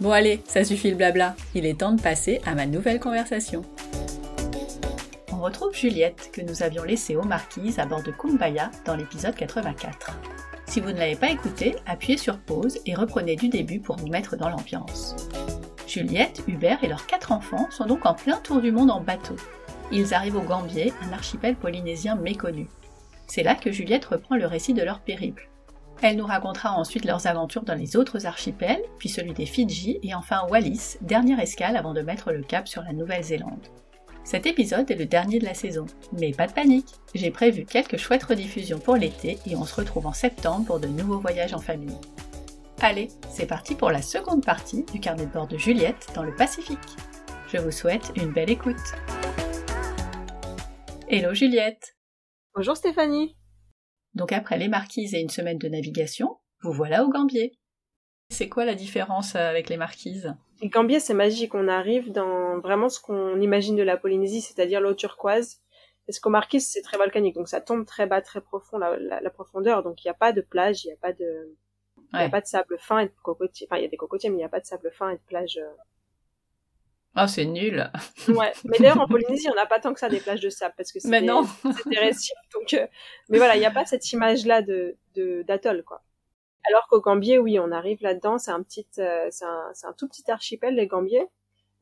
Bon allez, ça suffit le blabla, il est temps de passer à ma nouvelle conversation. On retrouve Juliette que nous avions laissée aux marquises à bord de Kumbaya dans l'épisode 84. Si vous ne l'avez pas écouté, appuyez sur pause et reprenez du début pour vous mettre dans l'ambiance. Juliette, Hubert et leurs quatre enfants sont donc en plein tour du monde en bateau. Ils arrivent au Gambier, un archipel polynésien méconnu. C'est là que Juliette reprend le récit de leur périple. Elle nous racontera ensuite leurs aventures dans les autres archipels, puis celui des Fidji et enfin Wallis, dernière escale avant de mettre le cap sur la Nouvelle-Zélande. Cet épisode est le dernier de la saison, mais pas de panique, j'ai prévu quelques chouettes rediffusions pour l'été et on se retrouve en septembre pour de nouveaux voyages en famille. Allez, c'est parti pour la seconde partie du carnet de bord de Juliette dans le Pacifique. Je vous souhaite une belle écoute. Hello Juliette Bonjour Stéphanie donc après les marquises et une semaine de navigation, vous voilà au Gambier. C'est quoi la différence euh, avec les marquises? Le Gambier, c'est magique. On arrive dans vraiment ce qu'on imagine de la Polynésie, c'est-à-dire l'eau turquoise. Parce qu'au marquises, c'est très volcanique, donc ça tombe très bas, très profond, la, profondeur. Donc il n'y a pas de plage, il n'y a pas de, il a pas de sable fin et de cocotiers. Enfin, il y a des cocotiers, mais il n'y a pas de sable fin et de plage euh, Oh, c'est nul. ouais, mais d'ailleurs en Polynésie, on n'a pas tant que ça des plages de sable parce que c'est des, des récifs. Donc, euh, mais voilà, il n'y a pas cette image-là de d'atoll quoi. Alors qu'au Gambier, oui, on arrive là-dedans. C'est un petit, euh, c'est un, un, tout petit archipel les Gambiers.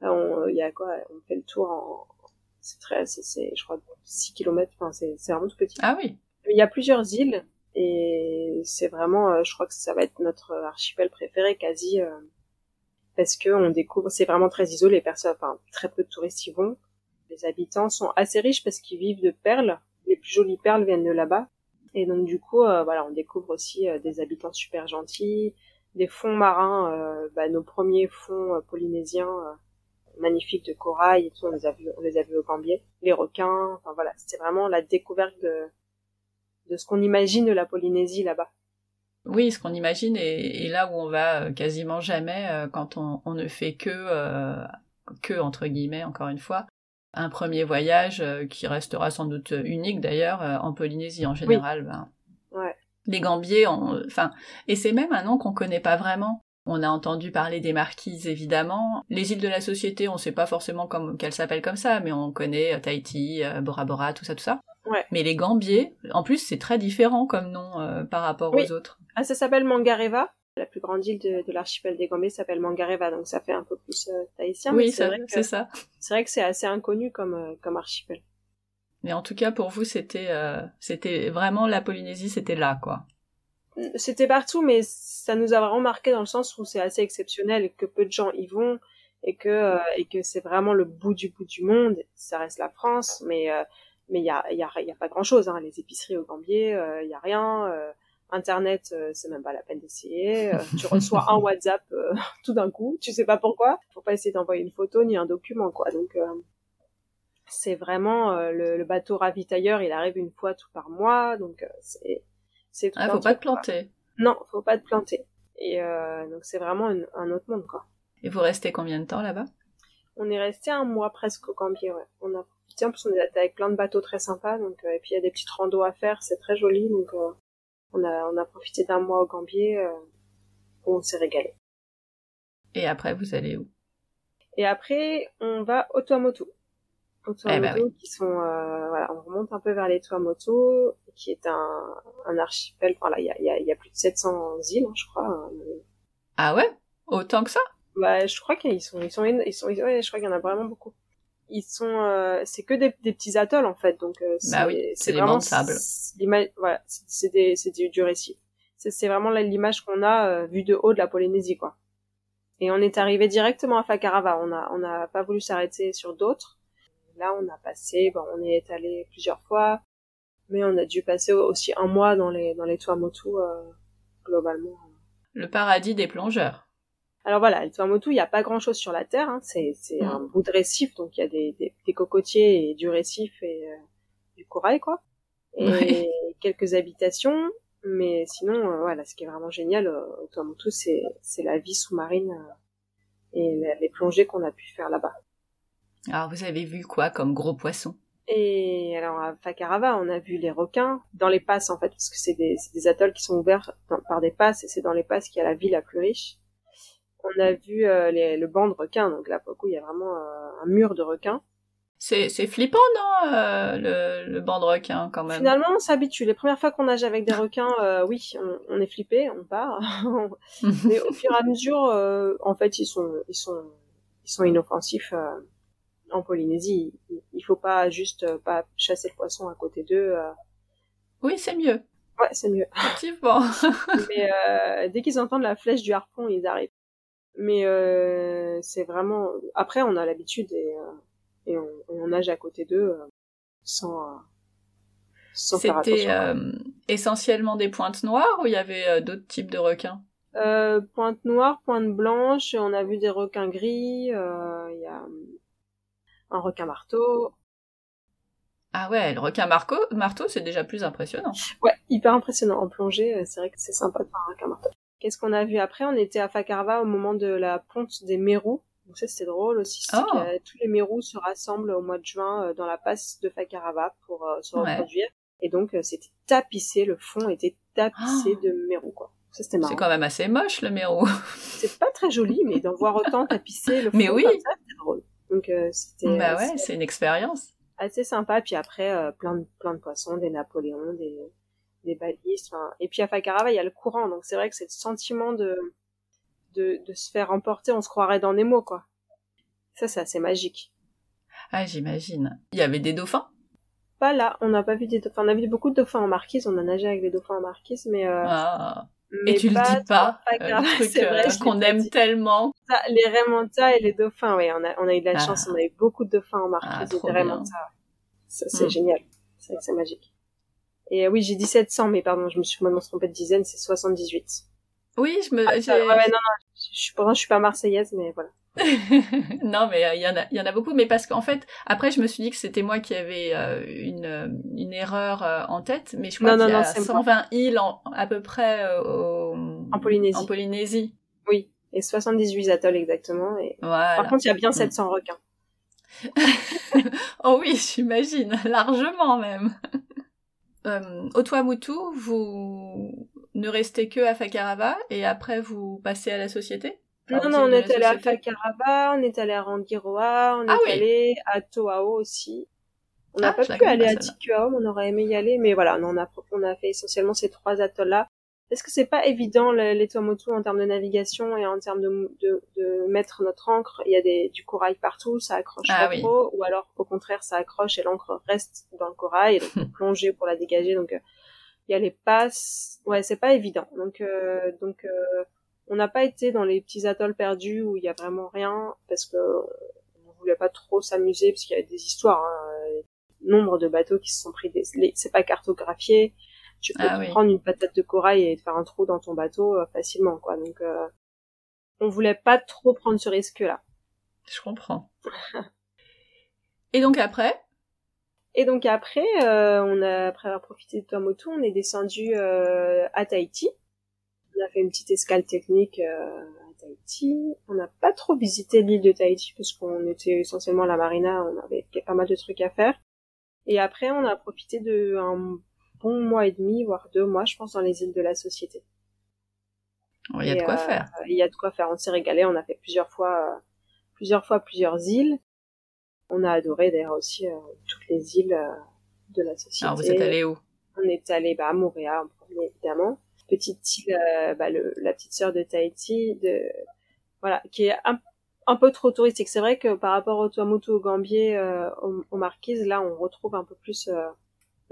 Euh, il y a quoi On fait le tour en, c'est très, c'est, je crois 6 km. Enfin, c'est c'est vraiment tout petit. Ah oui. Il y a plusieurs îles et c'est vraiment, je crois que ça va être notre archipel préféré quasi parce que on découvre, c'est vraiment très isolé, enfin très peu de touristes y vont. Les habitants sont assez riches parce qu'ils vivent de perles. Les plus jolies perles viennent de là-bas. Et donc du coup, euh, voilà, on découvre aussi euh, des habitants super gentils, des fonds marins, euh, bah, nos premiers fonds polynésiens magnifiques de corail et tout, on les a vus, les a vus au Gambier. Les requins, enfin voilà, c'était vraiment la découverte de, de ce qu'on imagine de la Polynésie là-bas. Oui, ce qu'on imagine et, là où on va euh, quasiment jamais euh, quand on, ne fait que, euh, que, entre guillemets, encore une fois, un premier voyage qui restera sans doute unique d'ailleurs en Polynésie en général. Ben, ouais. Les Gambiers, enfin, et c'est même un nom qu'on connaît pas vraiment. On a entendu parler des marquises évidemment. Les îles de la Société, on sait pas forcément qu'elles s'appellent comme ça, mais on connaît Tahiti, Bora Bora, tout ça, tout ça. Ouais. Mais les Gambiers, en plus, c'est très différent comme nom par rapport aux autres. Ah, ça s'appelle Mangareva. La plus grande île de, l'archipel des Gambiers s'appelle Mangareva, donc ça fait un peu plus euh, tahitien. Oui, c'est vrai c'est ça. C'est vrai que c'est assez inconnu comme, euh, comme archipel. Mais en tout cas, pour vous, c'était euh, c'était vraiment la Polynésie, c'était là, quoi. C'était partout, mais ça nous a vraiment marqué dans le sens où c'est assez exceptionnel et que peu de gens y vont et que et que c'est vraiment le bout du bout du monde. Ça reste la France, mais mais il y a y a, y a pas grand chose. Hein. Les épiceries au Gambier, il y a rien. Internet, euh, c'est même pas la peine d'essayer. Euh, tu reçois un WhatsApp euh, tout d'un coup, tu sais pas pourquoi. Faut pas essayer d'envoyer une photo ni un document, quoi. Donc c'est vraiment le, bateau ravitailleur, il arrive une fois tout par mois, donc c'est c'est tout. Ah, faut pas te planter. Non, faut pas te planter. Et donc c'est vraiment un, autre monde, quoi. Et vous restez combien de temps là-bas? On est resté un mois presque au Gambier, ouais. On a tiens, en plus on est avec plein de bateaux très sympas, donc et puis il y a des petites randos à faire, c'est très joli, donc on a, on a profité d'un mois au Gambier euh, où on s'est régalé. Et après, vous allez où? Et après, on va au Tuamotu. Au eh ben qui sont, euh, voilà, on remonte un peu vers les Tuamotu, qui est un, un archipel. Enfin là, il y a, y, a, y a, plus de 700 îles, hein, je crois. Hein, ah ouais? Autant que ça? Bah, je crois qu'ils sont, ils sont, ils sont, ouais, je crois qu'il y en a vraiment beaucoup. Ils sont, euh, c'est que des, petits atolls en fait, donc euh, bah c'est vraiment de sable. Voilà, c'est des, c'est du, récif. C'est vraiment l'image qu'on a euh, vue de haut de la Polynésie, quoi. Et on est arrivé directement à Fakarava. On a, on n'a pas voulu s'arrêter sur d'autres. Là, on a passé, bon, on est allé plusieurs fois, mais on a dû passer aussi un mois dans les, dans les Tuamotu, globalement. Le paradis des plongeurs. Alors voilà, le Tuamotu, il n'y a pas grand chose sur la terre, hein. c'est, c'est mm. un bout de récif, donc il y a des, des, cocotiers et du récif et euh, du corail, quoi. Et quelques habitations, mais sinon, euh, voilà, ce qui est vraiment génial euh, au Tuamotu, c'est, c'est la vie sous-marine et les plongées qu'on a pu faire là-bas. Alors vous avez vu quoi comme gros poissons et alors à Fakarava, on a vu les requins dans les passes en fait, parce que c'est des, des, atolls qui sont ouverts par des passes, et c'est dans les passes qu'il y a la vie la plus riche on a vu euh, les, le banc de requins, donc là, pour le coup, il y a vraiment euh, un mur de requins. C'est, c'est flippant, non, euh, le, le banc de requins, quand même? Finalement, on s'habitue. Les premières fois qu'on nage avec des requins, oui, on, est flippé, on part. Mais au fur et à mesure, en fait, ils sont, ils sont, ils sont inoffensifs en Polynésie. Il, il faut pas juste pas chasser le poisson à côté d'eux. Oui, c'est mieux. Ouais, c'est mieux. Effectivement. Mais dès qu'ils entendent la flèche du harpon, ils arrivent. Mais euh, c'est vraiment. Après, on a l'habitude et, euh, et on, on, nage à côté d'eux euh, sans. sans C'était essentiellement des pointes noires ou il y avait d'autres types de requins? Euh, Pointe noire, pointe blanche, on a vu des requins gris, il y a un requin marteau. Ah ouais, le requin marteau, marteau c'est déjà plus impressionnant. Ouais, hyper impressionnant. En plongée, c'est vrai que c'est sympa de voir un requin marteau. Qu'est-ce qu'on a vu après? On était à Fakarva au moment de la ponte des Mérous. Donc ça c'était drôle aussi. Oh. tous les Mérous se rassemblent au mois de juin euh, dans la passe de Fakarava pour euh, se reproduire. Et donc euh, c'était tapissé, le fond était tapissé oh. de Mérous quoi. Ça c'était marrant. C'est quand même assez moche le Mérou. c'est pas très joli, mais d'en voir autant tapissé le fond mais oui. comme ça, c'était drôle. Donc c'était. Bah ouais, c'est une expérience. Assez sympa. Puis après plein de plein de poissons, des Napoléons, des des balises. Et puis à Fakarava, il y a le courant, donc c'est vrai que c'est le sentiment de, de, de se faire emporter, on se croirait dans Nemo, quoi. Ça, c'est assez magique. Ah, j'imagine. Il y avait des dauphins? Pas là, on n'a pas vu des dauphins. On a vu beaucoup de dauphins en marquise, on a nagé avec des dauphins en marquise, mais... Euh... Ah. Et tu le dis pas, euh, le truc euh, qu'on aime tellement. les remontas et les dauphins, oui, on a, on a eu de la ah. chance, on a eu beaucoup de dauphins en marquise ah, et des. Ça, c'est mm. génial. C'est magique. Et euh, oui, j'ai 1700, mais pardon, je me suis complètement trompée de dizaine, c'est 78. Oui, je me. Ah, ouais, non, non, je suis, je suis pas marseillaise, mais voilà. non, mais euh, il y en a, il y en a beaucoup, mais parce qu'en fait, après, je me suis dit que c'était moi qui avais euh, une, une erreur en tête, mais je crois qu'il y a 120 îles à peu près en Polynésie. En Polynésie. Oui, et 78 atolls exactement. Et... Par contre, il y a bien 700 mm. requins. oh oui, j'imagine, largement même euh, au Tuamutu, vous ne restez que à Fakarava et après vous passez à la société? Non, non, on est allé à Fakarava, on est allé à Rangiroa, on ah est allé à Toao aussi. On n'a ah, pas pu aller à Tikuao, on aurait aimé y aller, mais voilà, on a, on a fait essentiellement ces trois atolls-là est-ce que c'est pas évident les Tuamotu en termes de navigation et en termes de, de, de mettre notre encre? Il y a des, du corail partout, ça accroche ah pas trop, ou alors au contraire ça accroche et l'encre reste dans le corail, et donc plonger pour la dégager. Donc euh, il y a les passes, ouais c'est pas évident. Donc euh, donc euh, on n'a pas été dans les petits atolls perdus où il y a vraiment rien parce que on voulait pas trop s'amuser parce qu'il y a des histoires. Hein, nombre de bateaux qui se sont pris des, c'est pas cartographié tu peux ah prendre une patate de corail et te faire un trou dans ton bateau euh, facilement, quoi. Donc, euh, on voulait pas trop prendre ce risque-là. Je comprends. et donc après? Et donc après, euh, on a après avoir profité de Tuamotu, on est descendu à Tahiti. On a fait une petite escale technique à Tahiti. On n'a pas trop visité l'île de Tahiti parce qu'on était essentiellement à la marina, on avait pas mal de trucs à faire. Et après, on a profité de un bon mois et demi, voire deux mois, je pense, dans les îles de la Société. Il y a de quoi faire. Euh, il y a de quoi faire. On s'est régalé. On a fait plusieurs fois, plusieurs fois plusieurs îles. On a adoré d'ailleurs aussi euh, toutes les îles euh, de la Société. Alors vous êtes allé où? On est allé bah, à Montréal, évidemment. Petite île, bah, le, la petite sœur de Tahiti, de voilà, qui est un, un peu trop touristique. C'est vrai que par rapport au Tuamotu, au Gambier, euh, aux, Marquises, là, on retrouve un peu plus euh,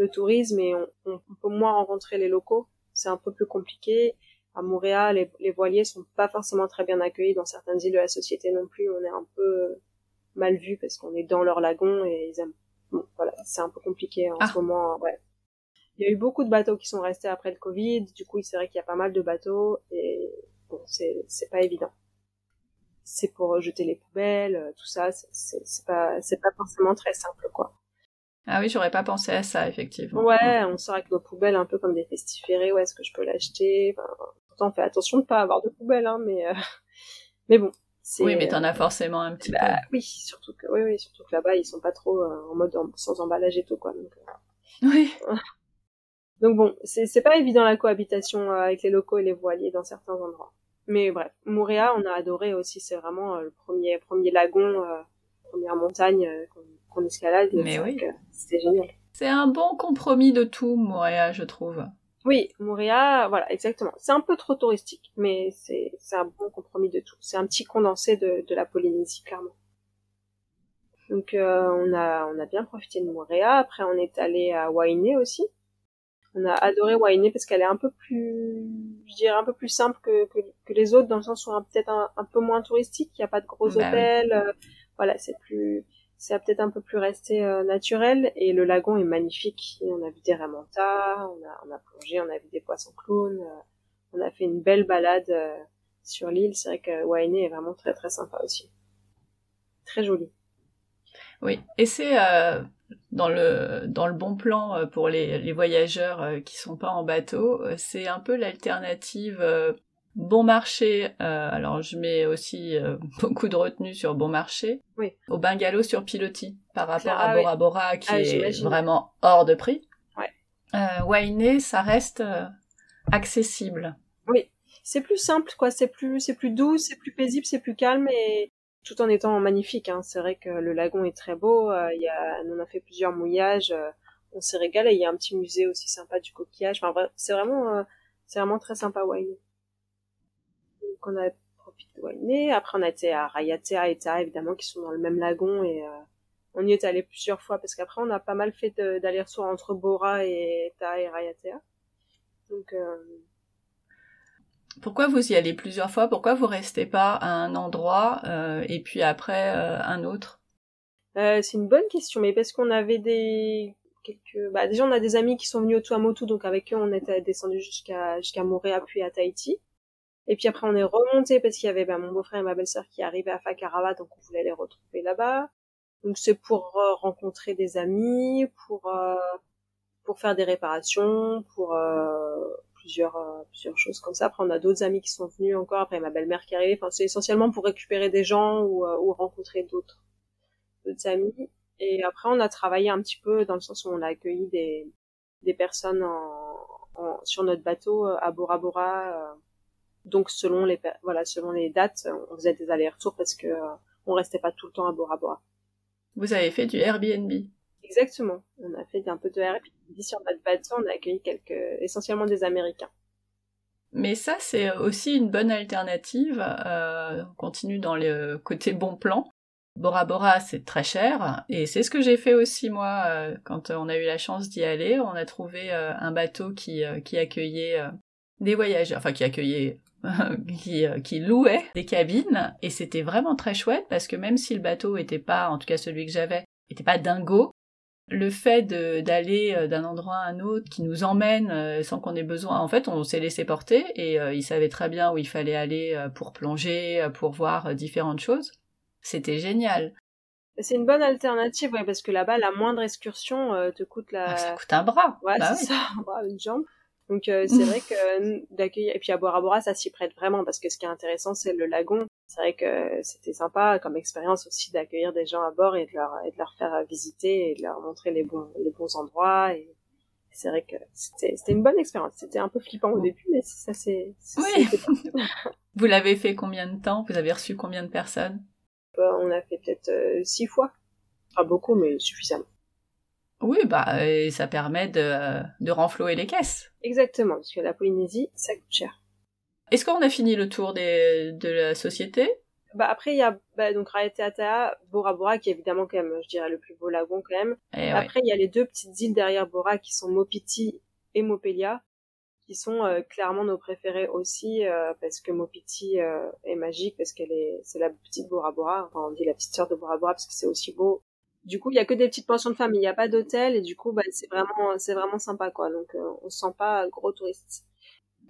le tourisme et on, on, peut moins rencontrer les locaux. C'est un peu plus compliqué. À Montréal, les, les, voiliers sont pas forcément très bien accueillis dans certaines îles de la société non plus. On est un peu mal vu parce qu'on est dans leur lagon et ils aiment. Bon, voilà, c'est un peu compliqué en ah. ce moment. Ouais. Il y a eu beaucoup de bateaux qui sont restés après le Covid. Du coup, c'est vrai qu'il y a pas mal de bateaux et bon, c'est c'est pas évident c'est pour jeter les poubelles, euh, tout ça, c'est pas, c'est pas forcément très simple, quoi. Ah oui, j'aurais pas pensé à ça, effectivement. Ouais, on sort avec nos poubelles un peu comme des festiférés, où est-ce que je peux l'acheter? Pourtant, on fait attention de pas avoir de poubelles, hein, mais, euh, mais bon. Oui, mais t'en as forcément un petit bah, peu. Oui, surtout que, oui, oui, surtout que là-bas, ils sont pas trop euh, en mode sans emballage et tout, quoi. Donc, oui. Donc bon, c'est pas évident la cohabitation avec les locaux et les voiliers dans certains endroits. Mais bref, Mouréa, on a adoré aussi. C'est vraiment euh, le premier premier lagon, euh, première montagne euh, qu'on escalade. Mais oui, c'était génial. C'est un bon compromis de tout, Mouréa, je trouve. Oui, Mouréa, voilà, exactement. C'est un peu trop touristique, mais c'est un bon compromis de tout. C'est un petit condensé de, de la Polynésie, clairement. Donc on a on a bien profité de Mouréa. Après on est allé à Wainé aussi on a adoré Wainé parce qu'elle est un peu plus, je dirais un peu plus simple que, que, les autres dans le sens où peut-être un, un, peu moins touristique. Il n'y a pas de gros bah hôtels. Euh, voilà, c'est plus, c'est peut-être un peu plus resté euh, naturel. Et le lagon est magnifique. on a vu des ramontas, on a, on a plongé, on a vu des poissons clowns. Euh, on a fait une belle balade sur l'île. C'est vrai que Wainé est vraiment très très sympa aussi. Très joli. Oui, et c'est dans le dans le bon plan euh, pour les, les voyageurs euh, qui sont pas en bateau, euh, c'est un peu l'alternative bon marché. alors je mets aussi beaucoup de retenue sur bon marché. Oui. Au bungalow sur pilotis par rapport à Bora Bora qui ah, est vraiment hors de prix. Ouais. Euh, Wainé, ça reste accessible. Oui, c'est plus simple quoi. C'est plus c'est plus doux, c'est plus paisible, c'est plus calme et tout en étant magnifique. Hein. C'est vrai que le lagon est très beau. Euh, il y a, on a fait plusieurs mouillages. Euh, on s'est régalé. Il y a un petit musée aussi sympa du coquillage. Enfin, c'est vraiment, euh, c'est vraiment très sympa Wainé. Donc on a profité de Wainé. Après, on a été à Rayatea et Ta, évidemment, qui sont dans le même lagon et on y est allé plusieurs fois parce qu'après, on a pas mal fait d'aller-retour entre Bora et Ta et Rayatea. Donc pourquoi vous y allez plusieurs fois? Pourquoi vous restez pas à un endroit euh, et puis après euh, un autre? Euh, C'est une bonne question, mais parce qu'on avait des quelques. Bah, déjà, on a des amis qui sont venus au Tuamotu, donc avec eux, on était descendu jusqu'à jusqu'à Montréal puis à Tahiti. Et puis après, on est remonté parce qu'il y avait bah, mon beau-frère et ma belle-sœur qui arrivaient à Fakarawa, donc on voulait les retrouver là-bas. Donc c'est pour rencontrer des amis, pour pour faire des réparations, pour plusieurs euh, plusieurs choses comme ça. Après, on a d'autres amis qui sont venus encore. Après, ma belle-mère qui est arrivée. Enfin, c'est essentiellement pour récupérer des gens ou, euh, ou rencontrer d'autres d'autres amis. Et après, on a travaillé un petit peu dans le sens où on a accueilli des des personnes en, en sur notre bateau euh, à Bora Bora. Donc, selon les voilà, selon les dates, on faisait des allers-retours parce que on restait pas tout le temps à Bora Bora. Vous avez fait du Airbnb Exactement. On a fait un peu de RP. Sur notre bateau, on a accueilli quelques, essentiellement des Américains. Mais ça, c'est aussi une bonne alternative. Euh, on continue dans le côté bon plan. Bora Bora, c'est très cher. Et c'est ce que j'ai fait aussi, moi, euh, quand on a eu la chance d'y aller. On a trouvé euh, un bateau qui, qui accueillait des voyageurs, enfin qui accueillait, qui, qui louait des cabines. Et c'était vraiment très chouette parce que même si le bateau était pas, en tout cas celui que j'avais, était pas dingo, le fait d'aller euh, d'un endroit à un autre qui nous emmène euh, sans qu'on ait besoin. En fait, on s'est laissé porter et euh, il savait très bien où il fallait aller pour plonger, pour voir différentes choses. C'était génial. C'est une bonne alternative, ouais, parce que là-bas, la moindre excursion te coûte la. Ah, ça coûte un bras. Ouais, bah c'est ça, un bras, une jambe. Donc c'est vrai que d'accueillir et puis à Bora Bora, ça s'y prête vraiment parce que ce qui est intéressant, c'est le lagon. C'est vrai que c'était sympa comme expérience aussi d'accueillir des gens à bord et de leur et de leur faire visiter et de leur montrer les bons les bons endroits. Et c'est vrai que c'était c'était une bonne expérience. C'était un peu flippant au début mais ça c'est oui vous l'avez fait combien de temps? Vous avez reçu combien de personnes? Euh, on a fait peut-être euh, six fois. Pas beaucoup mais suffisamment oui bah et ça permet de de renflouer les caisses. Exactement parce que la Polynésie ça coûte cher. Est-ce qu'on a fini le tour des, de la société? Bah après il y a bah, donc Raeteatea, Bora Bora qui est évidemment quand même, je dirais le plus beau lagon quand même. Et Après il y a les deux petites îles derrière Bora qui sont Mopiti et Mopelia qui sont euh, clairement nos préférés aussi euh, parce que Mopiti euh, est magique parce qu'elle est c'est la petite Bora Bora enfin on dit la petite sœur de Bora Bora parce que c'est aussi beau du coup il y a que des petites pensions de famille il n'y a pas d'hôtel et du coup bah c'est vraiment c'est vraiment sympa quoi donc on se sent pas gros touriste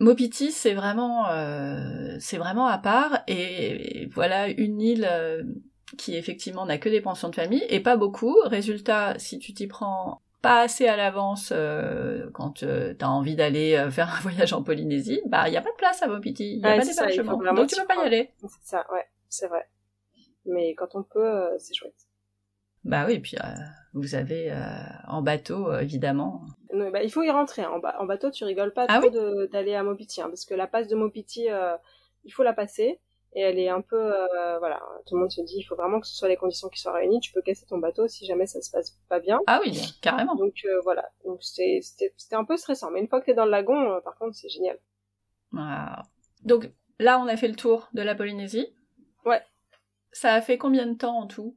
Mopiti, c'est vraiment, euh, c'est vraiment à part, et, voilà une île euh, qui effectivement n'a que des pensions de famille et pas beaucoup. Résultat, si tu t'y prends pas assez à l'avance euh, quand tu as envie d'aller faire un voyage en Polynésie, bah il y a pas de place à Mopiti, il y a pas d'hébergement, donc tu peux pas y aller. C'est ça, ouais, c'est vrai. Mais quand on peut, c'est chouette. Bah oui, puis vous avez en bateau évidemment bah, il faut y rentrer. Hein. En, bateau, tu rigoles pas ah trop d'aller à Mopiti, hein, parce que la passe de Mopiti, euh, il faut la passer. Et elle est un peu, euh, voilà, tout le monde se dit, il faut vraiment que ce soit les conditions qui soient réunies. Tu peux casser ton bateau si jamais ça se passe pas bien. Ah oui, carrément. Donc euh, voilà, donc c'était un peu stressant. Mais une fois que t'es dans le lagon, par contre, c'est génial. Donc là, on a fait le tour de la Polynésie. Ouais. Ça a fait combien de temps en tout?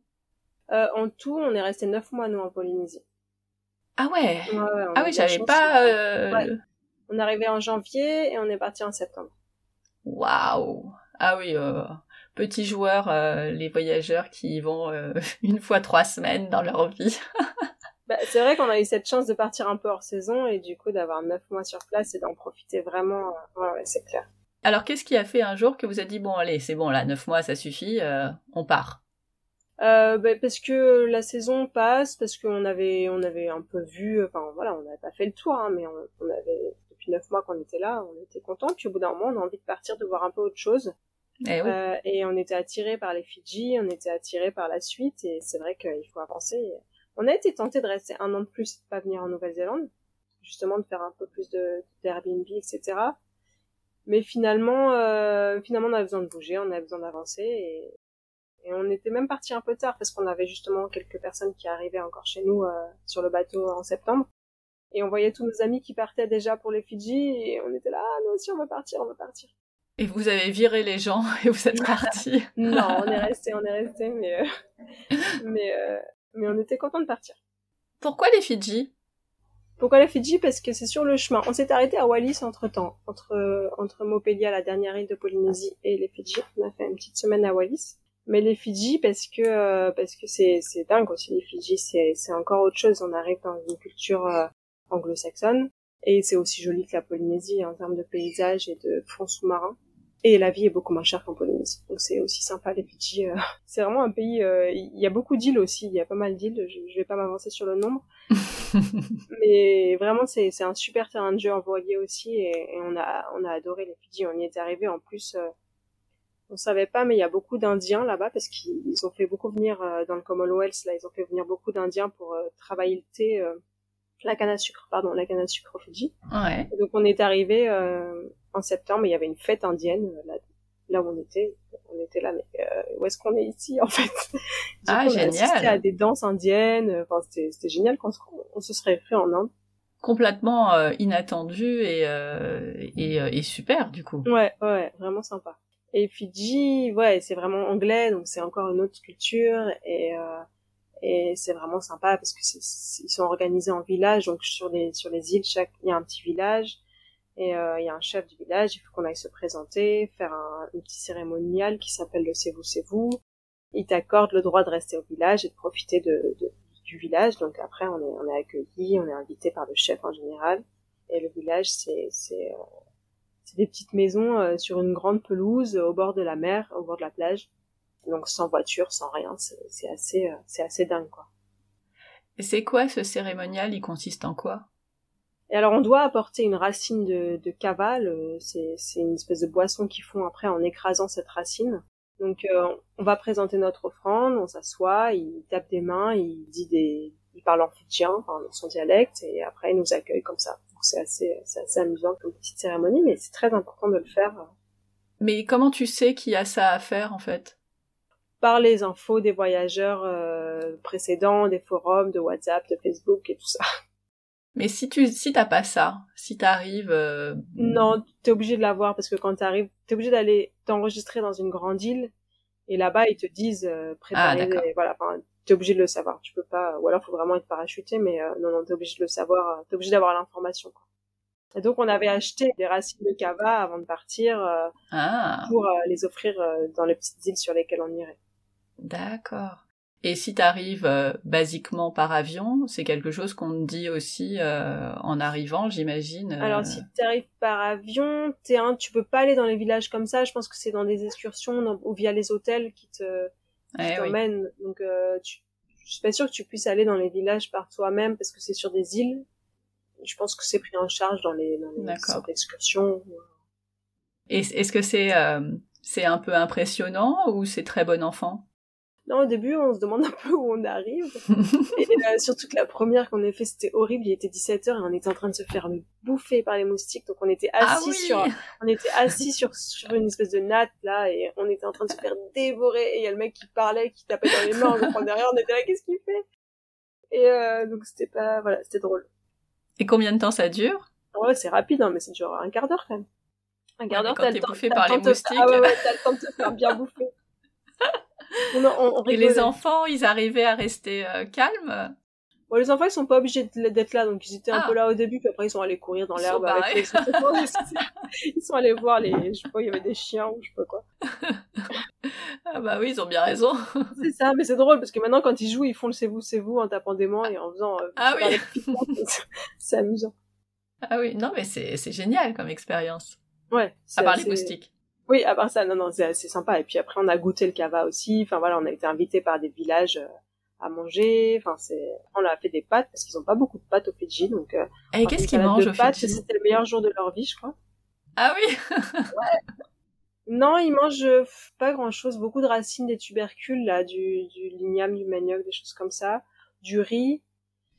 En tout, on est resté neuf mois nous en Polynésie. Ah ouais, Ah oui, j'avais pas... Euh... On est arrivé en janvier et on est parti en septembre. Waouh Ah oui, euh, petits joueurs, euh, les voyageurs qui y vont euh, une fois trois semaines dans leur vie. bah, c'est vrai qu'on a eu cette chance de partir un peu hors saison et du coup d'avoir neuf mois sur place et d'en profiter vraiment. Ouais, ouais c'est clair. Alors qu'est-ce qui a fait un jour que vous avez dit bon allez c'est bon là neuf mois ça suffit on part? Euh, bah, parce que la saison passe, parce qu'on avait, on avait un peu vu, enfin voilà, on n'avait pas fait le tour, hein, mais on, avait depuis neuf mois qu'on était là, on était content. Puis au bout d'un moment, on a envie de partir, de voir un peu autre chose. Et, eh oui. euh, et on était attiré par les Fidji, on était attiré par la suite, et c'est vrai qu'il faut avancer. On a été tenté de rester un an de plus, de pas venir en Nouvelle-Zélande, justement de faire un peu plus de d'Airbnb, etc. Mais finalement, euh, finalement, on avait besoin de bouger, on avait besoin d'avancer, et, et on était même parti un peu tard parce qu'on avait justement quelques personnes qui arrivaient encore chez nous euh, sur le bateau en septembre. Et on voyait tous nos amis qui partaient déjà pour les Fidji et on était là, ah, nous aussi on va partir, on va partir. Et vous avez viré les gens et vous êtes partis. non, on est resté, on est resté, mais euh, mais euh, mais on était content de partir. Pourquoi les Fidji? Pourquoi les Fidji? Parce que c'est sur le chemin. On s'est arrêté à Wallis entre temps, entre entre Mopelia, la dernière île de Polynésie, et les Fidji. On a fait une petite semaine à Wallis mais les Fidji parce que euh, parce que c'est c'est dingue aussi les Fidji c'est c'est encore autre chose. On arrive dans une culture euh, anglo-saxonne. Et c'est aussi joli que la Polynésie en termes de paysage et de fonds sous-marins. Et la vie est beaucoup moins chère qu'en Polynésie. Donc c'est aussi sympa les Fidji euh. c'est vraiment un pays il y a beaucoup d'îles aussi. Il y a pas mal d'îles. Je, je vais pas m'avancer sur le nombre. Mais vraiment c'est c'est un super terrain de jeu envoyé aussi. Et, et, on a on a adoré les Fidji. On y est arrivé. En plus on savait pas, mais il y a beaucoup d'Indiens là-bas parce qu'ils ont fait beaucoup venir euh, dans le Commonwealth. Là, ils ont fait venir beaucoup d'Indiens pour euh, travailler le thé, euh, la canne à sucre, pardon, la canne à sucre au Fidji. Ouais. donc on est arrivé en septembre, il y avait une fête indienne là, là où on était. On était là, mais où est-ce qu'on est ici en fait? Ah coup, génial. On à des danses indiennes. Enfin, c'était génial quand on, se serait fait en Inde complètement inattendu et, et, et, super du coup. Ouais, ouais, vraiment sympa. Et Fidji, ouais, c'est vraiment anglais, donc c'est encore une autre culture et euh, et c'est vraiment sympa parce que ils sont organisés en village, donc sur les sur les îles, chaque il y a un petit village et euh, il y a un chef du village, il faut qu'on aille se présenter, faire un, petit cérémonial qui s'appelle le c'est vous c'est vous. Il t'accorde le droit de rester au village et de profiter de, de, du village. Donc après on est on est accueilli, on est invité par le chef en général et le village c'est c'est euh, c'est des petites maisons euh, sur une grande pelouse au bord de la mer, au bord de la plage. Donc sans voiture, sans rien, c'est assez, euh, c'est assez dingue quoi. Et c'est quoi ce cérémonial? Il consiste en quoi? Et alors on doit apporter une racine de, de cavale, euh, c'est une espèce de boisson qu'ils font après en écrasant cette racine. Donc on va présenter notre offrande, on s'assoit, il tape des mains, il dit des, il parle en fidjien, enfin son dialecte, et après il nous accueille comme ça c'est assez, c'est assez amusant comme petite cérémonie, mais c'est très important de le faire. Mais comment tu sais qu'il y a ça à faire en fait? Par les infos des voyageurs euh, précédents, des forums, de WhatsApp, de Facebook et tout ça. Mais si tu si t'as pas ça, si t'arrives euh... Non, t'es obligé de l'avoir parce que quand t'arrives, t'es obligé d'aller t'enregistrer dans une grande île Et là-bas, ils te disent euh, préparer, Ah, voilà, enfin, t'es obligé de le savoir. Tu peux pas, ou alors faut vraiment être parachuté, mais euh, non, non, t'es obligé de le savoir. euh, T'es obligé d'avoir l'information. quoi. Et donc, on avait acheté des racines de cava avant de partir euh, Ah, pour les offrir dans les petites îles sur lesquelles on irait. d'accord. Et si t'arrives basiquement par avion, c'est quelque chose qu'on te dit aussi en arrivant, j'imagine. Alors, si tu arrives par avion, t'es un, tu peux pas aller dans les villages comme ça. Je pense que c'est dans des excursions ou via les hôtels qui te qui eh oui. t'emmènent. Donc, euh, tu, je suis pas sûre que tu puisses aller dans les villages par toi-même parce que c'est sur des îles. Je pense que c'est pris en charge dans les, dans les Est-ce que c'est euh, c'est un peu impressionnant ou c'est très bon enfant? Non, au début, on se demande un peu où on arrive. et euh, surtout que la première qu'on a fait, c'était horrible. Il était 17h et on était en train de se faire bouffer par les moustiques. Donc, on était Ah assis oui sur, on était assis sur, sur une espèce de natte, là, et on était en train de se faire dévorer. Et il y a le mec qui parlait, qui tapait dans les mains. Donc, on derrière, on était là, qu'est-ce qu'il fait? Et euh, donc, c'était pas, voilà, c'était drôle. Et combien de temps ça dure? Ouais, c'est rapide, hein, mais ça dure un quart d'heure quand même. Un quart Ouais, d'heure, t'as le t'es temps. bouffé par le les moustiques. Ah ouais, ouais, t'as le temps de te faire bien bouffer. On, on, on Et les enfants, ils arrivaient à rester euh, calmes? Bon, les enfants, ils sont pas obligés d'être là, donc ils étaient un Ah. peu là au début, puis après ils sont allés courir dans l'herbe sont avec les Ils sont allés voir les, je sais pas, il y avait des chiens ou je sais pas quoi. Ah bah oui, ils ont bien raison. C'est ça, mais c'est drôle parce que maintenant quand ils jouent, ils font le c'est vous, c'est vous en tapant des mains et en faisant. euh, Ah oui. c'est amusant. Ah oui, non mais c'est génial comme expérience. Ouais. c'est À part les moustiques. Oui, à part ça, non, non, c'est assez sympa. Et puis après, on a goûté le cava aussi. Enfin voilà, on a été invités par des villages euh, à manger. Enfin, c'est, on a fait des pâtes parce qu'ils ont pas beaucoup de pâtes au Fidji, donc. Euh, Et qu'est-ce qu'ils mangent de au pâtes, Fidji C'était le meilleur jour de leur vie, je crois. Ah oui Non, ils mangent euh, pas grand chose, beaucoup de racines des tubercules, là, du, du ligname, du manioc, des choses comme ça, du riz,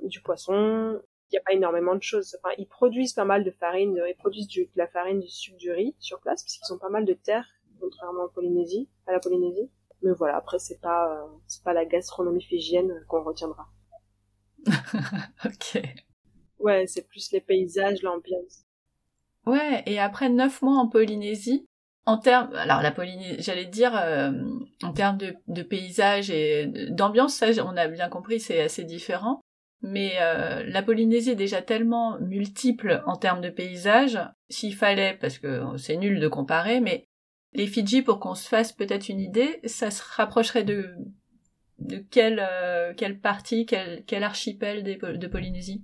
du poisson. Il n'y a pas énormément de choses. Enfin, ils produisent pas mal de farine, de- ils produisent du- de la farine, du sucre, du riz sur place, parce qu'ils ont pas mal de terre, contrairement en Polynésie, à la Polynésie. Mais voilà, après, c'est pas, euh, c'est pas la gastronomie fidjienne qu'on retiendra. Ok. Ouais, c'est plus les paysages, l'ambiance. Ouais, et après neuf mois en Polynésie, en termes, alors la Polynésie, j'allais dire, euh, en termes de, de paysage et d'ambiance, ça, on a bien compris, c'est assez différent. Mais euh, la Polynésie est déjà tellement multiple en termes de paysage, s'il fallait, parce que c'est nul de comparer, mais les Fidji, pour qu'on se fasse peut-être une idée, ça se rapprocherait de de quelle euh, quelle partie, quel quel archipel des, de Polynésie?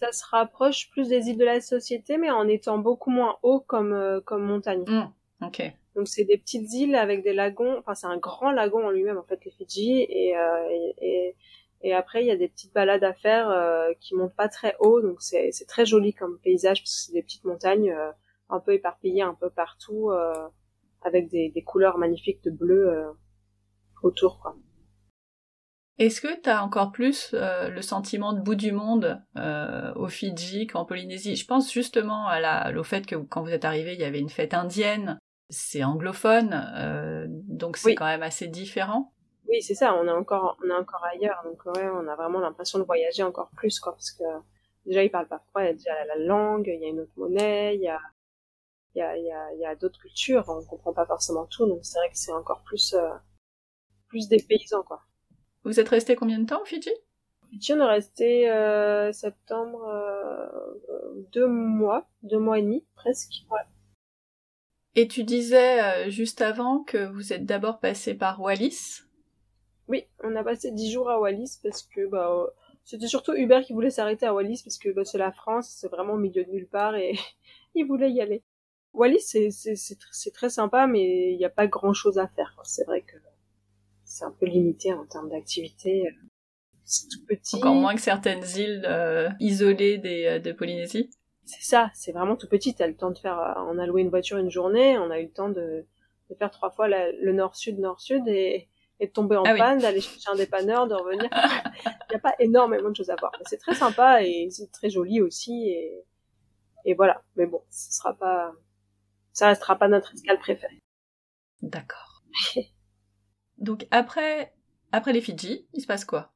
Ça se rapproche plus des îles de la société, mais en étant beaucoup moins haut comme, euh, comme montagne. Hmm, Ok. Donc c'est des petites îles avec des lagons. Enfin c'est un grand lagon en lui-même en fait les Fidji et et, et et après il y a des petites balades à faire euh, qui montent pas très haut donc c'est très joli comme paysage parce que c'est des petites montagnes euh, un peu éparpillées un peu partout euh, avec des, des couleurs magnifiques de bleu euh, autour quoi. Est-ce que tu as encore plus euh, le sentiment de bout du monde euh, au Fidji qu'en Polynésie? Je pense justement à la, au fait que quand vous êtes arrivé, il y avait une fête indienne. C'est anglophone, euh, donc c'est Oui. quand même assez différent. Oui c'est ça on est encore on est encore ailleurs donc ouais on a vraiment l'impression de voyager encore plus quoi parce que déjà ils parlent pas froid il y a déjà la langue il y a une autre monnaie il y a il y a il y a, il y a d'autres cultures on comprend pas forcément tout donc c'est vrai que c'est encore plus euh, plus des paysans quoi Vous êtes resté combien de temps au Fidji? Fidji, on est resté euh, septembre euh, deux mois, deux mois et demi presque. Ouais. Et tu disais juste avant que vous êtes d'abord passé par Wallis? Oui, on a passé dix jours à Wallis parce que bah euh, c'était surtout Hubert qui voulait s'arrêter à Wallis parce que bah, c'est la France, c'est vraiment au milieu de nulle part et il voulait y aller. Wallis c'est c'est c'est tr- c'est très sympa mais il n'y a pas grand chose à faire. C'est vrai que c'est un peu limité en termes d'activité. C'est tout petit. Encore moins que certaines îles euh, isolées des, euh, de Polynésie. C'est ça, c'est vraiment tout petit. T'as le temps de faire, euh, on a loué une voiture une journée, on a eu le temps de, de faire trois fois la- le nord-sud, nord-sud et, et de tomber en Ah oui. panne, d'aller chercher un dépanneur, de revenir. Il n'y a pas énormément de choses à voir. C'est très sympa et c'est très joli aussi et, et voilà. Mais bon, ce sera pas, ça restera pas notre escale préférée. D'accord. Donc après, après les Fidji, il se passe quoi?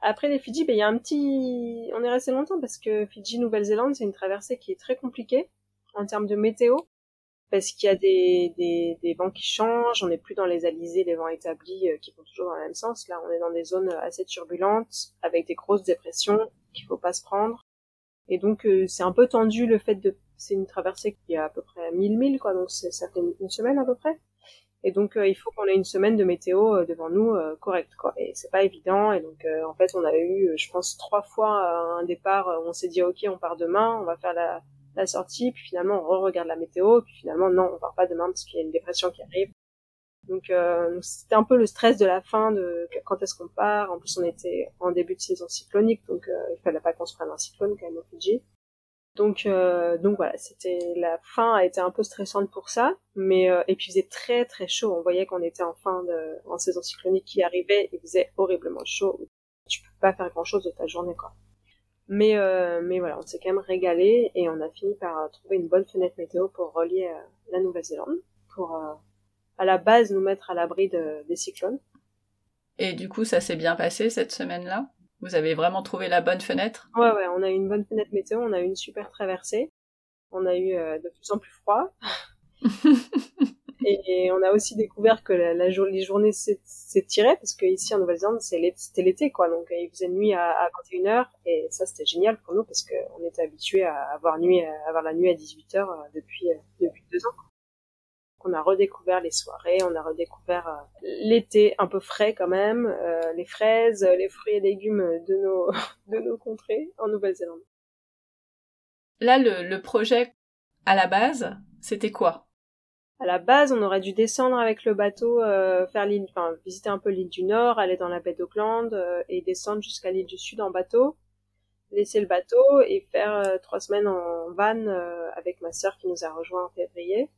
Après les Fidji, ben, il y a un petit, on est resté longtemps parce que Fidji, Nouvelle-Zélande, c'est une traversée qui est très compliquée en termes de météo. Parce qu'il y a des, des, des, vents qui changent, on n'est plus dans les alizés, les vents établis qui vont toujours dans le même sens. Là, on est dans des zones assez turbulentes, avec des grosses dépressions qu'il faut pas se prendre. Et donc, c'est un peu tendu le fait de... C'est une traversée qui a à peu près 1000 milles, quoi, donc ça fait une semaine à peu près. Et donc euh, il faut qu'on ait une semaine de météo euh, devant nous euh, correcte quoi. Et c'est pas évident. Et donc en fait on a eu, je pense, trois fois un départ où on s'est dit ok on part demain, on va faire la, la sortie, puis finalement on re-regarde la météo, puis finalement non on part pas demain parce qu'il y a une dépression qui arrive. Donc c'était un peu le stress de la fin de quand est-ce qu'on part. En plus on était en début de saison cyclonique, donc il fallait pas qu'on se prenne un cyclone quand même au Fidji. Donc, euh, donc voilà, c'était la fin a été un peu stressante pour ça, mais euh, et puis il faisait très très chaud. On voyait qu'on était en fin de en saison cyclonique qui arrivait, il faisait horriblement chaud. Tu peux pas faire grand chose de ta journée quoi. Mais euh, mais voilà, on s'est quand même régalé et on a fini par trouver une bonne fenêtre météo pour relier euh, la Nouvelle-Zélande, pour euh, à la base nous mettre à l'abri de, des cyclones. Et du coup, ça s'est bien passé cette semaine-là? Vous avez vraiment trouvé la bonne fenêtre? Ouais, ouais, on a eu une bonne fenêtre météo, on a eu une super traversée. On a eu euh, de plus en plus froid. et, on a aussi découvert que la, les journées s'étiraient, parce qu'ici en Nouvelle-Zélande, c'était l'été, quoi. Donc il faisait nuit à, à 21h, et ça c'était génial pour nous, parce qu'on était habitués à avoir, nuit, à avoir la nuit à 18h euh, depuis, euh, depuis deux ans on a redécouvert les soirées, on a redécouvert euh, l'été un peu frais quand même, euh, les fraises, les fruits et légumes de nos de nos contrées en Nouvelle-Zélande. Là, le, le projet à la base, c'était quoi? À la base, on aurait dû descendre avec le bateau, euh, faire l'île, enfin visiter un peu l'île du Nord, aller dans la baie d'Auckland et descendre jusqu'à l'île du Sud en bateau, laisser le bateau et faire trois semaines en van avec ma sœur qui nous a rejoint en février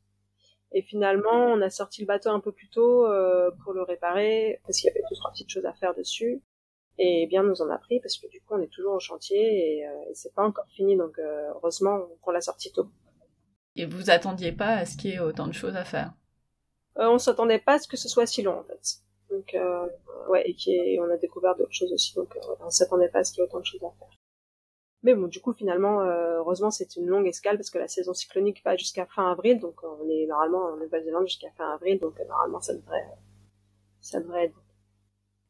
et finalement, on a sorti le bateau un peu plus tôt euh, pour le réparer parce qu'il y avait deux trois petites choses à faire dessus. Et bien nous en a pris parce que du coup on est toujours au chantier et, euh, et c'est pas encore fini donc euh, heureusement qu'on l'a sorti tôt. Et vous attendiez pas à ce qu'il y ait autant de choses à faire? Euh, On s'attendait pas à ce que ce soit si long en fait. Donc euh, ouais et on a découvert d'autres choses aussi donc on s'attendait pas à ce qu'il y ait autant de choses à faire. Mais bon, du coup, finalement, euh, heureusement, c'est une longue escale parce que la saison cyclonique va jusqu'à fin avril, donc on est normalement en Nouvelle-Zélande jusqu'à fin avril, donc euh, normalement, ça devrait, ça devrait être.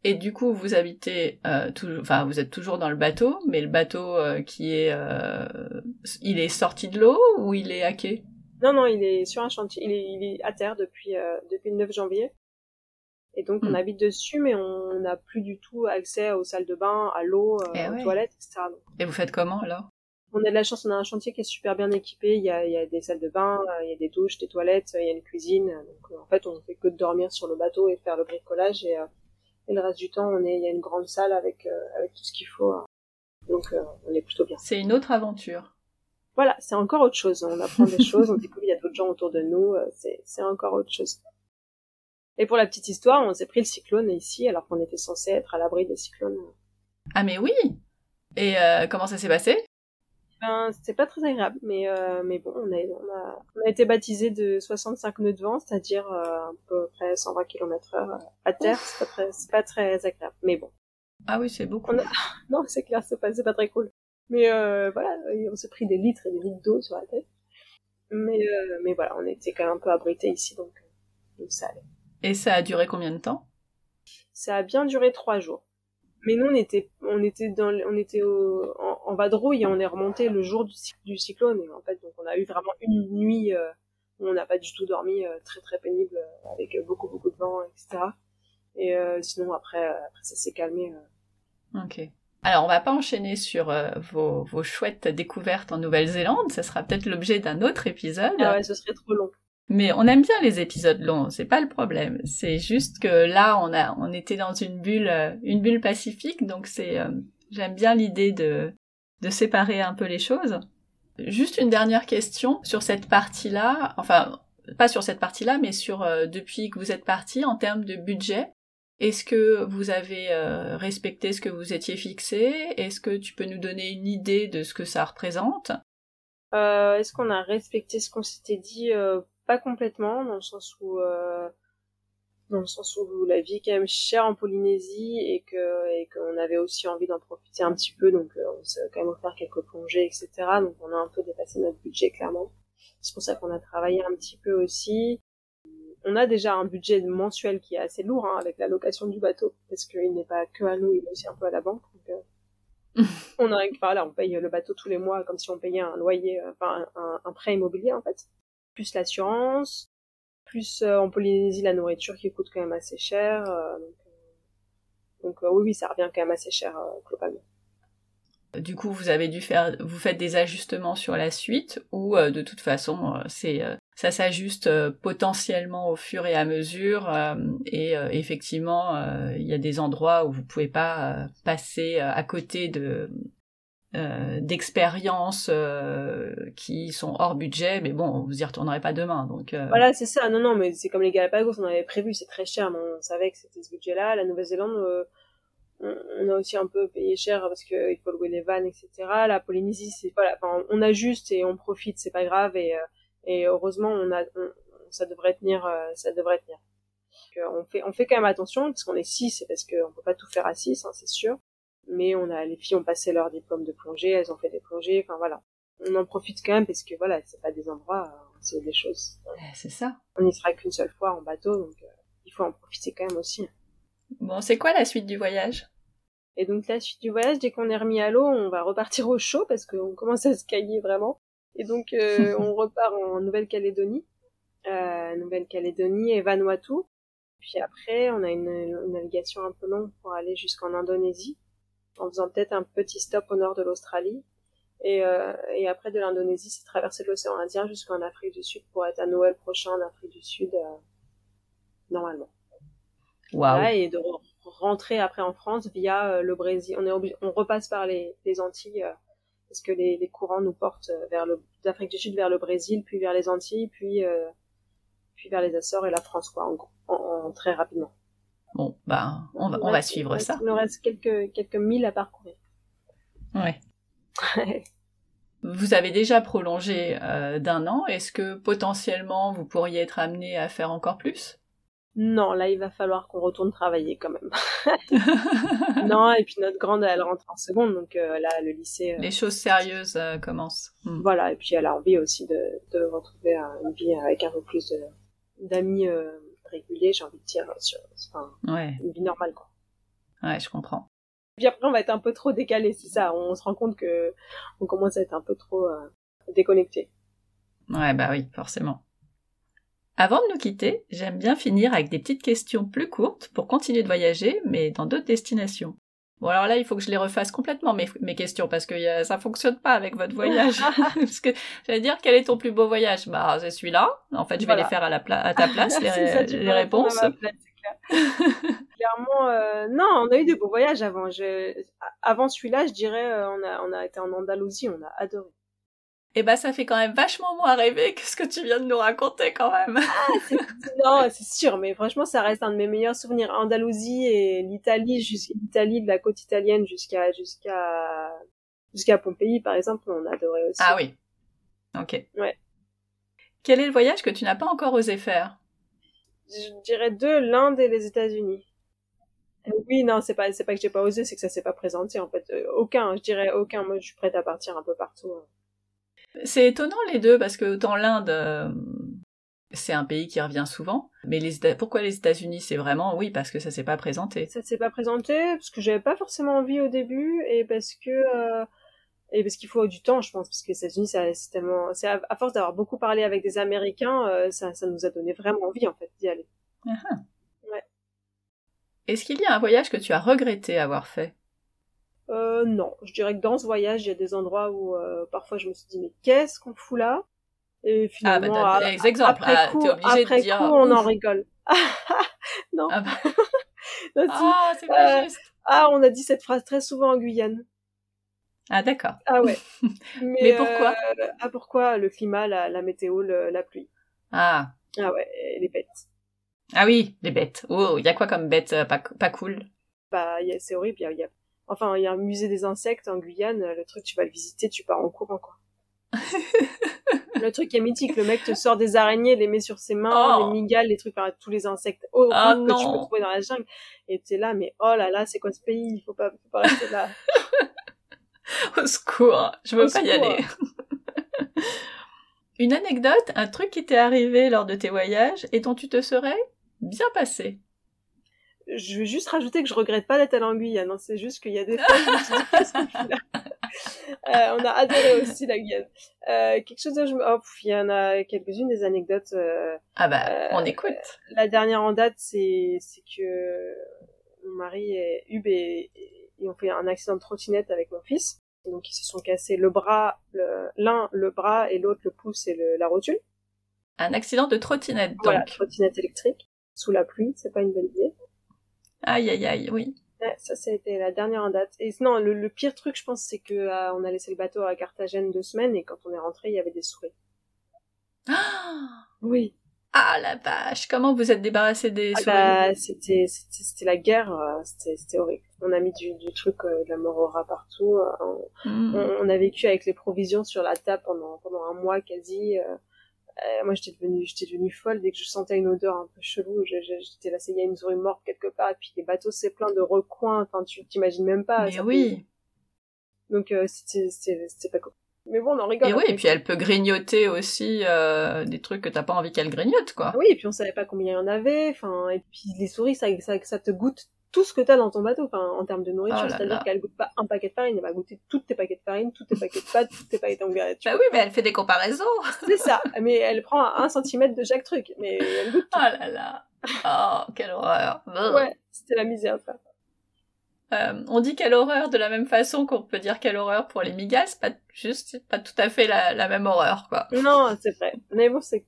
Et du coup, vous habitez euh, toujours, enfin, vous êtes toujours dans le bateau, mais le bateau qui est, il est sorti de l'eau ou il est quai Non, non, il est sur un chantier, il est, il est à terre depuis depuis le 9 janvier. Et donc, on hmm. habite dessus, mais on n'a plus du tout accès aux salles de bain, à l'eau, euh, eh aux toilettes, etc. Et vous faites comment, alors? On a de la chance, on a un chantier qui est super bien équipé. Il y a, il y a des salles de bain, euh, il y a des douches, des toilettes, il y a une cuisine. Donc, euh, en fait, on fait que de dormir sur le bateau et faire le bricolage. Et, et le reste du temps, on est, il y a une grande salle avec, avec tout ce qu'il faut. Hein. Donc, on est plutôt bien. C'est une autre aventure. Voilà, c'est encore autre chose. On apprend des choses, on découvre il y a d'autres gens autour de nous. C'est encore autre chose. Et pour la petite histoire, on s'est pris le cyclone ici alors qu'on était censé être à l'abri des cyclones. Ah mais oui Et euh, comment ça s'est passé? Ben, c'était pas très agréable, mais euh, mais bon, on a, on a, on a été baptisé de 65 nœuds de vent, c'est-à-dire euh, à peu près 120 km heure à terre. C'est pas très, c'est pas très agréable, mais bon. Ah oui, c'est beaucoup. Non, c'est clair, c'est pas, c'est pas très cool. Mais euh, voilà, on s'est pris des litres et des litres d'eau sur la tête. Mais euh, mais voilà, on était quand même un peu abrités ici, donc, donc ça allait. Et ça a duré combien de temps? Ça a bien duré trois jours. Mais nous, on était, on était dans, on était en, vadrouille et on est remonté le jour du, cyclone. Et en fait, donc on a eu vraiment une nuit euh, où on n'a pas du tout dormi, euh, très très pénible, euh, avec beaucoup beaucoup de vent, etc. Et sinon après, après ça s'est calmé. Ok. Alors, on va pas enchaîner sur vos, vos chouettes découvertes en Nouvelle-Zélande. Ce sera peut-être l'objet d'un autre épisode. Ah ouais, ce serait trop long. Mais on aime bien les épisodes longs, c'est pas le problème. C'est juste que là, on a, on était dans une bulle, euh, une bulle pacifique, donc c'est, euh, j'aime bien l'idée de, de séparer un peu les choses. Juste une dernière question sur cette partie-là, enfin, pas sur cette partie-là, mais sur euh, depuis que vous êtes parti en termes de budget. Est-ce que vous avez respecté ce que vous étiez fixé? Est-ce que tu peux nous donner une idée de ce que ça représente? Est-ce qu'on a respecté ce qu'on s'était dit pas complètement, dans le sens où euh, dans le sens où la vie est quand même chère en Polynésie et que et qu'on avait aussi envie d'en profiter un petit peu, donc euh, on s'est quand même offert quelques plongées, etc. Donc on a un peu dépassé notre budget clairement. C'est pour ça qu'on a travaillé un petit peu aussi. On a déjà un budget mensuel qui est assez lourd hein, avec la location du bateau, parce qu'il n'est pas que à nous, il est aussi un peu à la banque. Donc, euh, on a, voilà, on paye le bateau tous les mois comme si on payait un loyer, enfin un, un prêt immobilier en fait. Plus l'assurance, plus euh, en Polynésie la nourriture qui coûte quand même assez cher. donc, donc oui, oui, ça revient quand même assez cher globalement. Du coup, vous avez dû faire, vous faites des ajustements sur la suite ou euh, de toute façon, euh, c'est euh, ça s'ajuste potentiellement au fur et à mesure et effectivement, il y a des endroits où vous pouvez pas passer à côté de d'expériences qui sont hors budget, mais bon, vous y retournerez pas demain, donc. Voilà, c'est ça. Non, non, mais c'est comme les Galapagos, on avait prévu, c'est très cher, mais on savait que c'était ce budget-là. La Nouvelle-Zélande on a aussi un peu payé cher parce qu'il faut louer les vannes, etc. La Polynésie, c'est voilà, enfin, on ajuste et on profite, c'est pas grave et, euh, et heureusement on a, ça devrait tenir, euh, ça devrait tenir. on fait, on fait quand même attention parce qu'on est six, et parce qu'on peut pas tout faire à six, hein, c'est sûr. Mais on a, les filles ont passé leur diplôme de plongée, elles ont fait des plongées, enfin voilà. On en profite quand même parce que voilà, c'est pas des endroits, euh, c'est des choses. C'est ça. On n'y sera qu'une seule fois en bateau, donc il faut en profiter quand même aussi. Bon, c'est quoi la suite du voyage? Et donc la suite du voyage, dès qu'on est remis à l'eau, on va repartir au chaud parce qu'on commence à se cailler vraiment. Et donc euh, on repart en Nouvelle-Calédonie, euh, Nouvelle-Calédonie et Vanuatu. Puis après, on a une, navigation un peu longue pour aller jusqu'en Indonésie, en faisant peut-être un petit stop au nord de l'Australie. Et, euh, et après de l'Indonésie, c'est traverser l'océan Indien jusqu'en Afrique du Sud pour être à Noël prochain en Afrique du Sud, euh, normalement. Wow. et de rentrer après en France via euh, le Brésil. On est on repasse par les, les Antilles parce que les, les, courants nous portent vers le d'Afrique du Sud vers le Brésil, puis vers les Antilles, puis puis vers les Açores et la France quoi, en, en, très rapidement. Bon, bah on va on va suivre ça. Il nous reste quelques quelques milles à parcourir. Ouais. Vous avez déjà prolongé euh, d'un an. Est-ce que potentiellement vous pourriez être amené à faire encore plus? Non, là, il va falloir qu'on retourne travailler quand même. non, et puis notre grande, elle rentre en seconde, donc euh, là, le lycée... Euh, Les choses sérieuses euh, commencent. Hmm. Voilà, et puis elle a envie aussi de, de retrouver une vie avec un peu plus d'amis réguliers, j'ai envie de dire, sur, enfin, ouais. une vie normale, quoi. Ouais, je comprends. Puis après, on va être un peu trop décalé, c'est ça. On se rend compte que on commence à être un peu trop déconnecté. Ouais, bah oui, forcément. Avant de nous quitter, j'aime bien finir avec des petites questions plus courtes pour continuer de voyager, mais dans d'autres destinations. Bon alors là, il faut que je les refasse complètement mes, mes questions parce que ça ça fonctionne pas avec votre voyage. parce que j'allais dire quel est ton plus beau voyage? Bah c'est celui-là. En fait, je vais les faire à, la à ta place les, les réponses. Clairement, euh, non, on a eu de beaux voyages avant. Je... Avant celui-là, je dirais, euh, on a on a été en Andalousie, on a adoré eh ben ça fait quand même vachement moins rêver que ce que tu viens de nous raconter quand même. Ah, non, c'est sûr, mais franchement, ça reste un de mes meilleurs souvenirs. Andalousie et l'Italie, jusqu'à l'Italie de la côte italienne jusqu'à jusqu'à jusqu'à Pompéi, par exemple, on adorait aussi. Ah oui. Ok. Ouais. Quel est le voyage que tu n'as pas encore osé faire? Je dirais deux, l'Inde et les États-Unis. Euh, oui, non, c'est pas c'est pas que j'ai pas osé, c'est que ça s'est pas présenté en fait. Euh, aucun, je dirais aucun. Moi, je suis prête à partir un peu partout. Hein. C'est étonnant les deux parce que autant l'Inde, euh, c'est un pays qui revient souvent, mais les pourquoi les États-Unis C'est vraiment oui parce que ça s'est pas présenté. Ça s'est pas présenté parce que j'avais pas forcément envie au début et parce que euh, et parce qu'il faut du temps, je pense, parce que les États-Unis, c'est tellement, c'est à, force d'avoir beaucoup parlé avec des Américains, euh, ça, ça nous a donné vraiment envie en fait d'y aller. Uh Ouais. Est-ce qu'il y a un voyage que tu as regretté avoir fait? Euh, non, je dirais que dans ce voyage, il y a des endroits où euh, parfois je me suis dit mais qu'est-ce qu'on fout là? Et finalement, ah, bah, des exemples. après ah, coup, après de dire, coup on en rigole. non. Ah, bah... ah c'est pas euh, juste. Ah, on a dit cette phrase très souvent en Guyane. Ah d'accord. Ah ouais. Mais, pourquoi? Ah pourquoi le climat, la, la météo, le, la pluie? Ah. Ah ouais, les bêtes. Ah oui, les bêtes. Oh, il y a quoi comme bêtes pas, pas cool? Bah c'est horrible, il y a Enfin, il y a un musée des insectes en Guyane, le truc, tu vas le visiter, tu pars en courant, quoi. le truc est mythique, le mec te sort des araignées, les met sur ses mains, les oh. migales, les trucs, tous les insectes oh, que tu peux trouver dans la jungle. Et t'es là, mais oh là là, c'est quoi ce pays? Il faut pas, faut pas rester là. Au secours, je veux pas y aller. Une anecdote, un truc qui t'est arrivé lors de tes voyages et dont tu te serais bien passé. Je vais juste rajouter que je regrette pas d'être à l'Anguille. Non, c'est juste qu'il y a des fois, je me suis dit, qu'est-ce là euh, on a adoré aussi la Guyane. Euh, quelque chose de, je... oh, il y en a quelques-unes des anecdotes. Euh, ah bah, euh, on écoute. La dernière en date, c'est c'est que mon mari et Hub et, et, ont fait un accident de trottinette avec mon fils. Donc ils se sont cassés le bras, l'un le, bras et l'autre le pouce et le, la rotule. Un accident de trottinette donc. Voilà, trottinette électrique sous la pluie, c'est pas une bonne idée. Aïe aïe aïe, oui. Ouais, ça, ça a été la dernière en date. Et non, le, pire truc, je pense, c'est que euh, on a laissé le bateau à Carthagène deux semaines et quand on est rentré, il y avait des souris. Ah oui. Ah la vache Comment vous êtes débarrassé des ah souris? bah, c'était, c'était, la guerre. Euh, c'était, c'était horrible. On a mis du, du truc, euh, de la morora partout. Hmm. On, on, a vécu avec les provisions sur la table pendant pendant un mois quasi. Euh, moi, j'étais devenue, j'étais devenue folle dès que je sentais une odeur un peu chelou. J'étais là, il y a une souris morte quelque part, et puis les bateaux, c'est plein de recoins. Enfin, tu t'imagines même pas. Mais oui. Donc, euh, c'était, c'était pas cool. Mais bon, on en rigole. Et oui, et puis elle peut grignoter aussi euh, des trucs que t'as pas envie qu'elle grignote, quoi. Oui, et puis on savait pas combien il y en avait. Enfin, et puis les souris, ça, ça, ça te goûte tout ce que tu as dans ton bateau, enfin, en termes de nourriture. Oh C'est-à-dire qu'elle goûte pas un paquet de farine, elle va goûter tous tes paquets de farine, tous tes paquets de pâtes, tous tes paquets d'engrais. Bah oui, mais elle fait des comparaisons. C'est ça. Mais elle prend un centimètre de chaque truc. Mais elle goûte tout. Oh là là. Oh, quelle horreur. ouais, c'était la misère, ça. Euh, on dit quelle horreur de la même façon qu'on peut dire quelle horreur pour les migas, pas juste, pas tout à fait la, la même horreur, quoi. Non, c'est vrai. Mais bon, c'était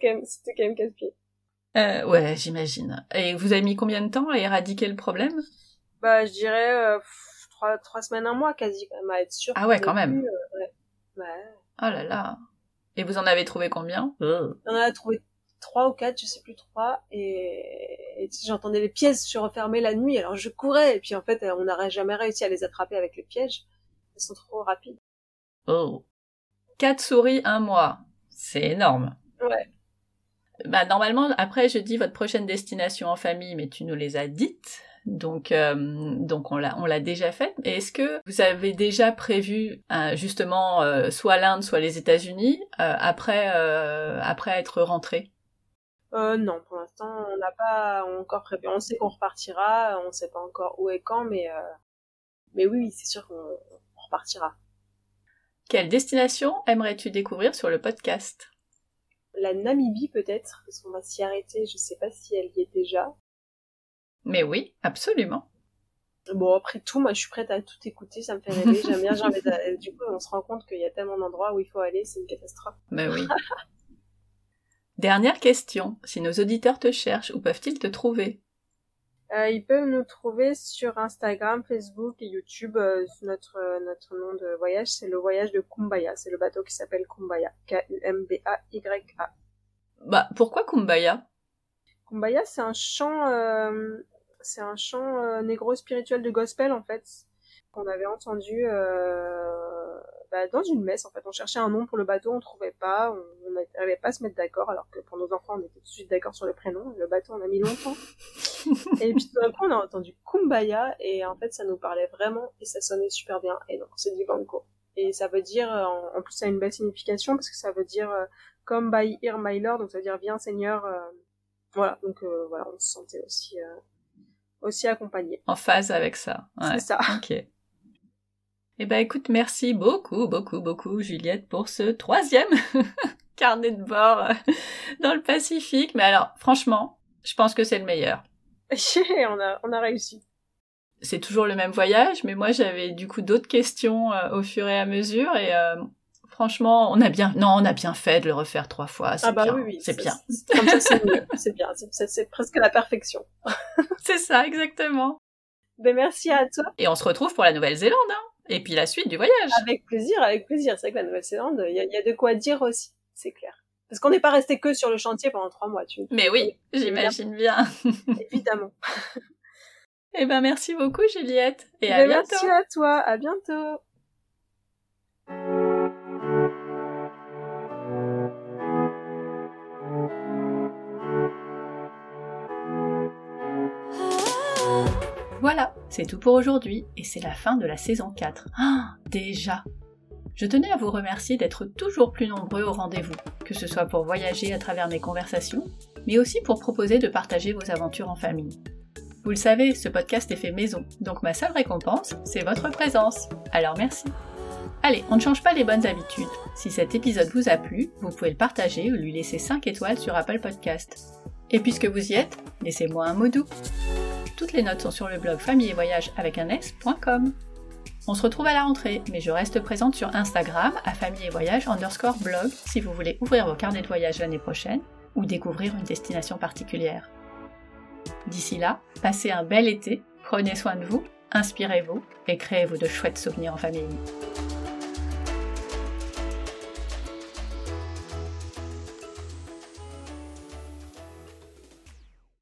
quand même, c'était quand même casse-pied. Euh, ouais, j'imagine. Et vous avez mis combien de temps à éradiquer le problème? Bah, je dirais euh, trois, trois semaines, un mois quasi, quand même, à être sûr. Ah ouais, quand même. Euh, ouais. ouais. Oh là là. Et vous en avez trouvé combien? On en a trouvé trois ou quatre, je sais plus trois, et, et j'entendais les pièges se refermer la nuit, alors je courais, et puis en fait, on n'aurait jamais réussi à les attraper avec les pièges. Ils sont trop rapides. Oh. Quatre souris, un mois. C'est énorme. Ouais. Bah, normalement, après, je dis votre prochaine destination en famille, mais tu nous les as dites. Donc, euh, donc on l'a, on l'a déjà fait. Et est-ce que vous avez déjà prévu euh, justement euh, soit l'Inde, soit les États-Unis après, après être rentré? Non, pour l'instant, on n'a pas encore prévu. On sait qu'on repartira, on ne sait pas encore où et quand, mais mais oui, c'est sûr qu'on repartira. Quelle destination aimerais-tu découvrir sur le podcast? La Namibie peut-être, parce qu'on va s'y arrêter, je sais pas si elle y est déjà. Mais oui, absolument. Bon, après tout, moi je suis prête à tout écouter, ça me fait rêver, j'aime bien, j'ai Du coup, on se rend compte qu'il y a tellement d'endroits où il faut aller, c'est une catastrophe. Mais oui. Dernière question, si nos auditeurs te cherchent, où peuvent-ils te trouver? Ils peuvent nous trouver sur Instagram, Facebook et YouTube. Euh, notre euh, notre nom de voyage, c'est le voyage de Kumbaya. C'est le bateau qui s'appelle Kumbaya. K-U-M-B-A-Y-A. Bah pourquoi Kumbaya? Kumbaya, c'est un chant, euh, c'est un chant négro spirituel de gospel en fait qu'on avait entendu bah, dans une messe en fait. On cherchait un nom pour le bateau, on trouvait pas, on n'arrivait pas à se mettre d'accord, alors que pour nos enfants on était tout de suite d'accord sur le prénom. Le bateau on a mis longtemps. et puis tout d'un coup on a entendu Kumbaya et en fait ça nous parlait vraiment et ça sonnait super bien. Et donc c'est dit banco. Et ça veut dire, en, plus ça a une belle signification parce que ça veut dire euh, come by here my lord, donc ça veut dire viens Seigneur. Euh, voilà, donc euh, voilà, on se sentait aussi aussi accompagné. En phase avec ça. C'est ça. Ok. Eh ben écoute, merci beaucoup, beaucoup, beaucoup Juliette pour ce troisième carnet de bord euh, dans le Pacifique. Mais alors, franchement, je pense que c'est le meilleur. on a, on a réussi. C'est toujours le même voyage, mais moi j'avais du coup d'autres questions euh, au fur et à mesure et euh, franchement, on a bien, non, on a bien fait de le refaire trois fois. Ah bah bien. oui, oui, c'est bien. Comme ça, c'est mieux. C'est bien. C'est presque la perfection. c'est ça, exactement. Ben merci à toi. Et on se retrouve pour la Nouvelle-Zélande. Hein et puis la suite du voyage. Avec plaisir, avec plaisir. C'est vrai que la Nouvelle-Zélande, il y, y a, de quoi dire aussi, c'est clair. Parce qu'on n'est pas resté que sur le chantier pendant trois mois, tu Mais oui, j'imagine bien. Évidemment. Eh ben merci beaucoup Juliette et à ben, bientôt. Merci à toi, à bientôt. Voilà, c'est tout pour aujourd'hui et c'est la fin de la saison 4. Ah, déjà Je tenais à vous remercier d'être toujours plus nombreux au rendez-vous. que ce soit pour voyager à travers mes conversations, mais aussi pour proposer de partager vos aventures en famille. Vous le savez, ce podcast est fait maison, donc ma seule récompense, c'est votre présence. Alors merci. Allez, on ne change pas les bonnes habitudes. Si cet épisode vous a plu, vous pouvez le partager ou lui laisser 5 étoiles sur Apple Podcast. Et puisque vous y êtes, laissez-moi un mot doux. Toutes les notes sont sur le blog famille et voyage avec un s.com. On se retrouve à la rentrée, mais je reste présente sur Instagram à famille et voyage underscore blog si vous voulez ouvrir vos carnets de voyage l'année prochaine ou découvrir une destination particulière. D'ici là, passez un bel été, prenez soin de vous, inspirez-vous et créez-vous de chouettes souvenirs en famille.